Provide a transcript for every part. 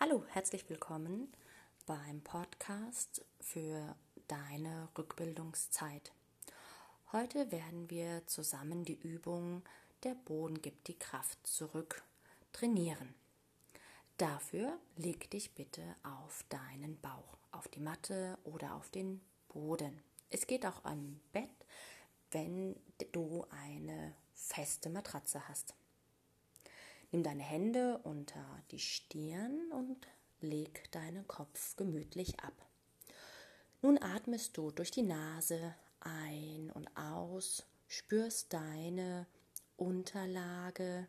Hallo, herzlich willkommen beim Podcast für deine Rückbildungszeit. Heute werden wir zusammen die Übung Der Boden gibt die Kraft zurück trainieren. Dafür leg dich bitte auf deinen Bauch, auf die Matte oder auf den Boden. Es geht auch am Bett, wenn du eine feste Matratze hast. Nimm deine Hände unter die Stirn und leg deinen Kopf gemütlich ab. Nun atmest du durch die Nase ein und aus, spürst deine Unterlage,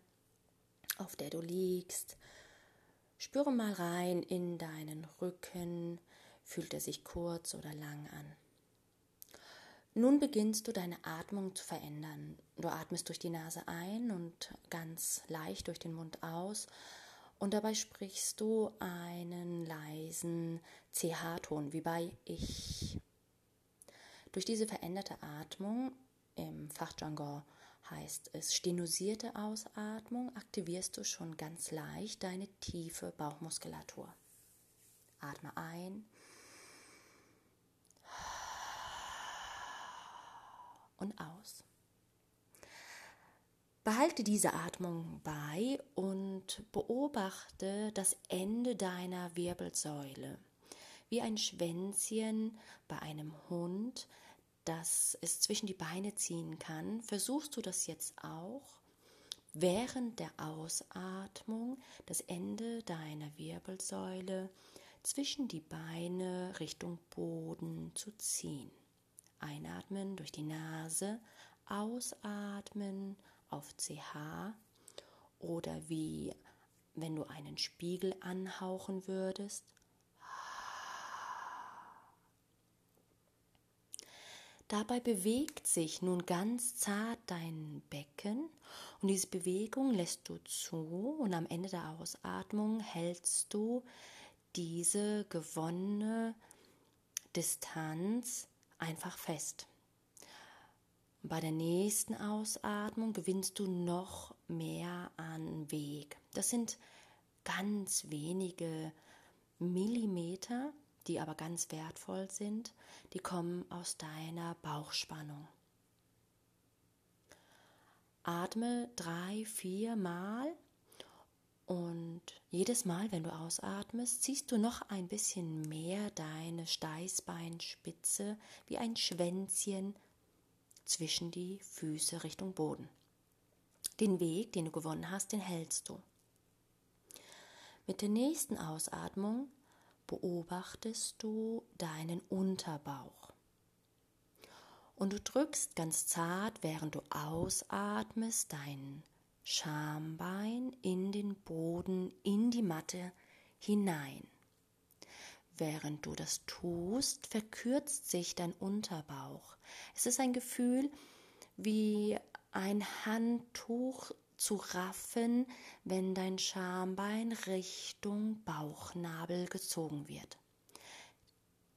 auf der du liegst. Spüre mal rein in deinen Rücken, fühlt er sich kurz oder lang an. Nun beginnst du deine Atmung zu verändern. Du atmest durch die Nase ein und ganz leicht durch den Mund aus und dabei sprichst du einen leisen CH-Ton wie bei Ich. Durch diese veränderte Atmung, im Fachjargon heißt es stenusierte Ausatmung, aktivierst du schon ganz leicht deine tiefe Bauchmuskulatur. Atme ein und aus. Behalte diese Atmung bei und beobachte das Ende deiner Wirbelsäule. Wie ein Schwänzchen bei einem Hund, das es zwischen die Beine ziehen kann, versuchst du das jetzt auch während der Ausatmung das Ende deiner Wirbelsäule zwischen die Beine Richtung Boden zu ziehen. Einatmen durch die Nase, ausatmen auf CH oder wie wenn du einen Spiegel anhauchen würdest. Dabei bewegt sich nun ganz zart dein Becken und diese Bewegung lässt du zu und am Ende der Ausatmung hältst du diese gewonnene Distanz einfach fest. Bei der nächsten Ausatmung gewinnst du noch mehr an Weg. Das sind ganz wenige Millimeter, die aber ganz wertvoll sind. Die kommen aus deiner Bauchspannung. Atme drei, vier Mal und jedes Mal, wenn du ausatmest, ziehst du noch ein bisschen mehr deine Steißbeinspitze wie ein Schwänzchen zwischen die Füße Richtung Boden. Den Weg, den du gewonnen hast, den hältst du. Mit der nächsten Ausatmung beobachtest du deinen Unterbauch. Und du drückst ganz zart, während du ausatmest, dein Schambein in den Boden, in die Matte hinein. Während du das tust, verkürzt sich dein Unterbauch. Es ist ein Gefühl wie ein Handtuch zu raffen, wenn dein Schambein Richtung Bauchnabel gezogen wird.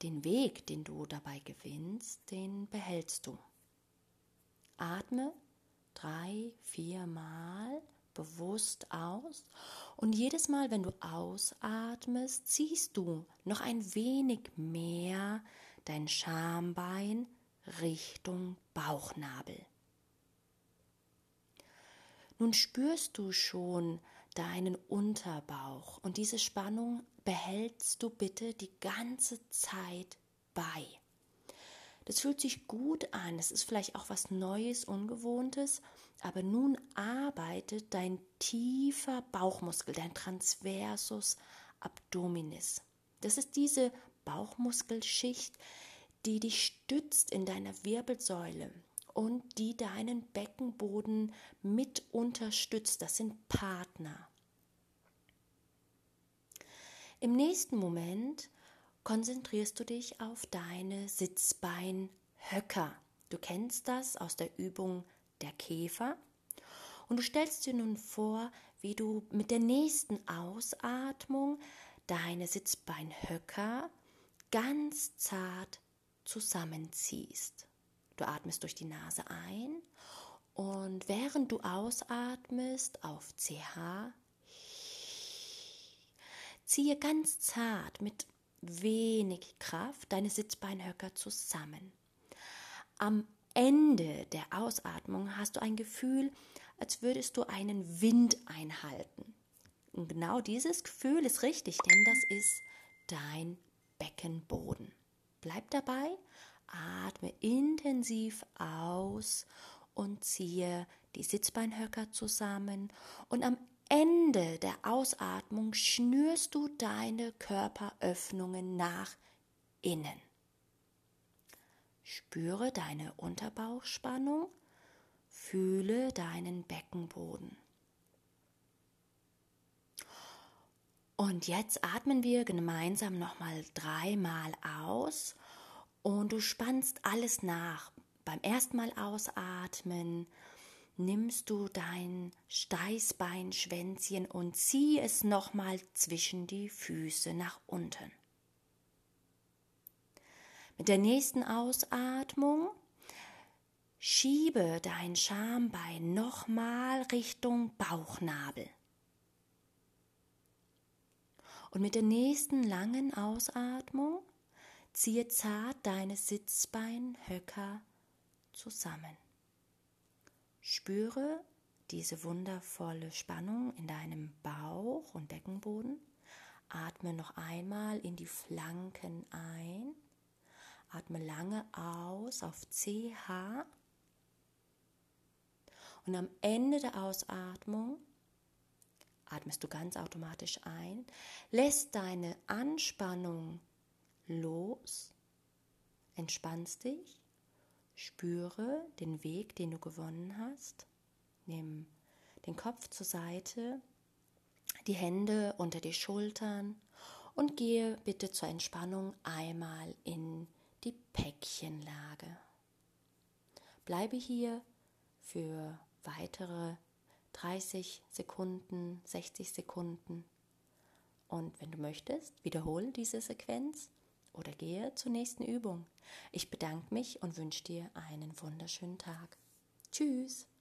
Den Weg, den du dabei gewinnst, den behältst du. Atme drei, vier Mal bewusst aus und jedes Mal, wenn du ausatmest, ziehst du noch ein wenig mehr dein Schambein Richtung Bauchnabel. Nun spürst du schon deinen Unterbauch und diese Spannung behältst du bitte die ganze Zeit bei. Das fühlt sich gut an, es ist vielleicht auch was Neues, Ungewohntes, aber nun arbeitet dein tiefer Bauchmuskel, dein Transversus abdominis. Das ist diese Bauchmuskelschicht, die dich stützt in deiner Wirbelsäule und die deinen Beckenboden mit unterstützt. Das sind Partner. Im nächsten Moment konzentrierst du dich auf deine Sitzbeinhöcker. Du kennst das aus der Übung der Käfer. Und du stellst dir nun vor, wie du mit der nächsten Ausatmung deine Sitzbeinhöcker ganz zart zusammenziehst. Du atmest durch die Nase ein und während du ausatmest auf CH ziehe ganz zart mit wenig Kraft deine Sitzbeinhöcker zusammen. Am Ende der Ausatmung hast du ein Gefühl, als würdest du einen Wind einhalten. Und genau dieses Gefühl ist richtig, denn das ist dein Beckenboden. Bleib dabei, atme intensiv aus und ziehe die Sitzbeinhöcker zusammen und am Ende der Ausatmung schnürst du deine Körperöffnungen nach innen. Spüre deine Unterbauchspannung, fühle deinen Beckenboden. Und jetzt atmen wir gemeinsam nochmal dreimal aus und du spannst alles nach. Beim ersten Mal ausatmen nimmst du dein Steißbeinschwänzchen und zieh es nochmal zwischen die Füße nach unten. Mit der nächsten Ausatmung schiebe dein Schambein nochmal Richtung Bauchnabel. Und mit der nächsten langen Ausatmung ziehe zart deine Sitzbeinhöcker zusammen. Spüre diese wundervolle Spannung in deinem Bauch und Beckenboden. Atme noch einmal in die Flanken ein. Atme lange aus auf CH. Und am Ende der Ausatmung atmest du ganz automatisch ein, lässt deine Anspannung los, entspannst dich, spüre den Weg, den du gewonnen hast, nimm den Kopf zur Seite, die Hände unter die Schultern und gehe bitte zur Entspannung einmal in die Päckchenlage. Bleibe hier für weitere 30 Sekunden, 60 Sekunden. Und wenn du möchtest, wiederhole diese Sequenz oder gehe zur nächsten Übung. Ich bedanke mich und wünsche dir einen wunderschönen Tag. Tschüss.